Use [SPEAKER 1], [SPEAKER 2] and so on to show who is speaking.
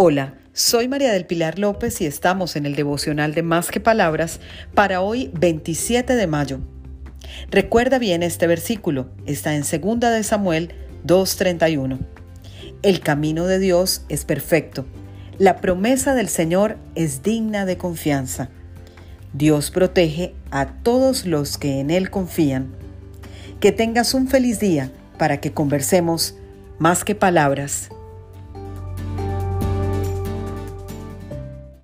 [SPEAKER 1] Hola, soy María del Pilar López y estamos en el devocional de Más que Palabras para hoy 27 de mayo. Recuerda bien este versículo, está en 2 de Samuel 2:31. El camino de Dios es perfecto. La promesa del Señor es digna de confianza. Dios protege a todos los que en Él confían. Que tengas un feliz día para que conversemos más que palabras